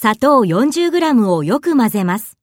砂糖 40g をよく混ぜます。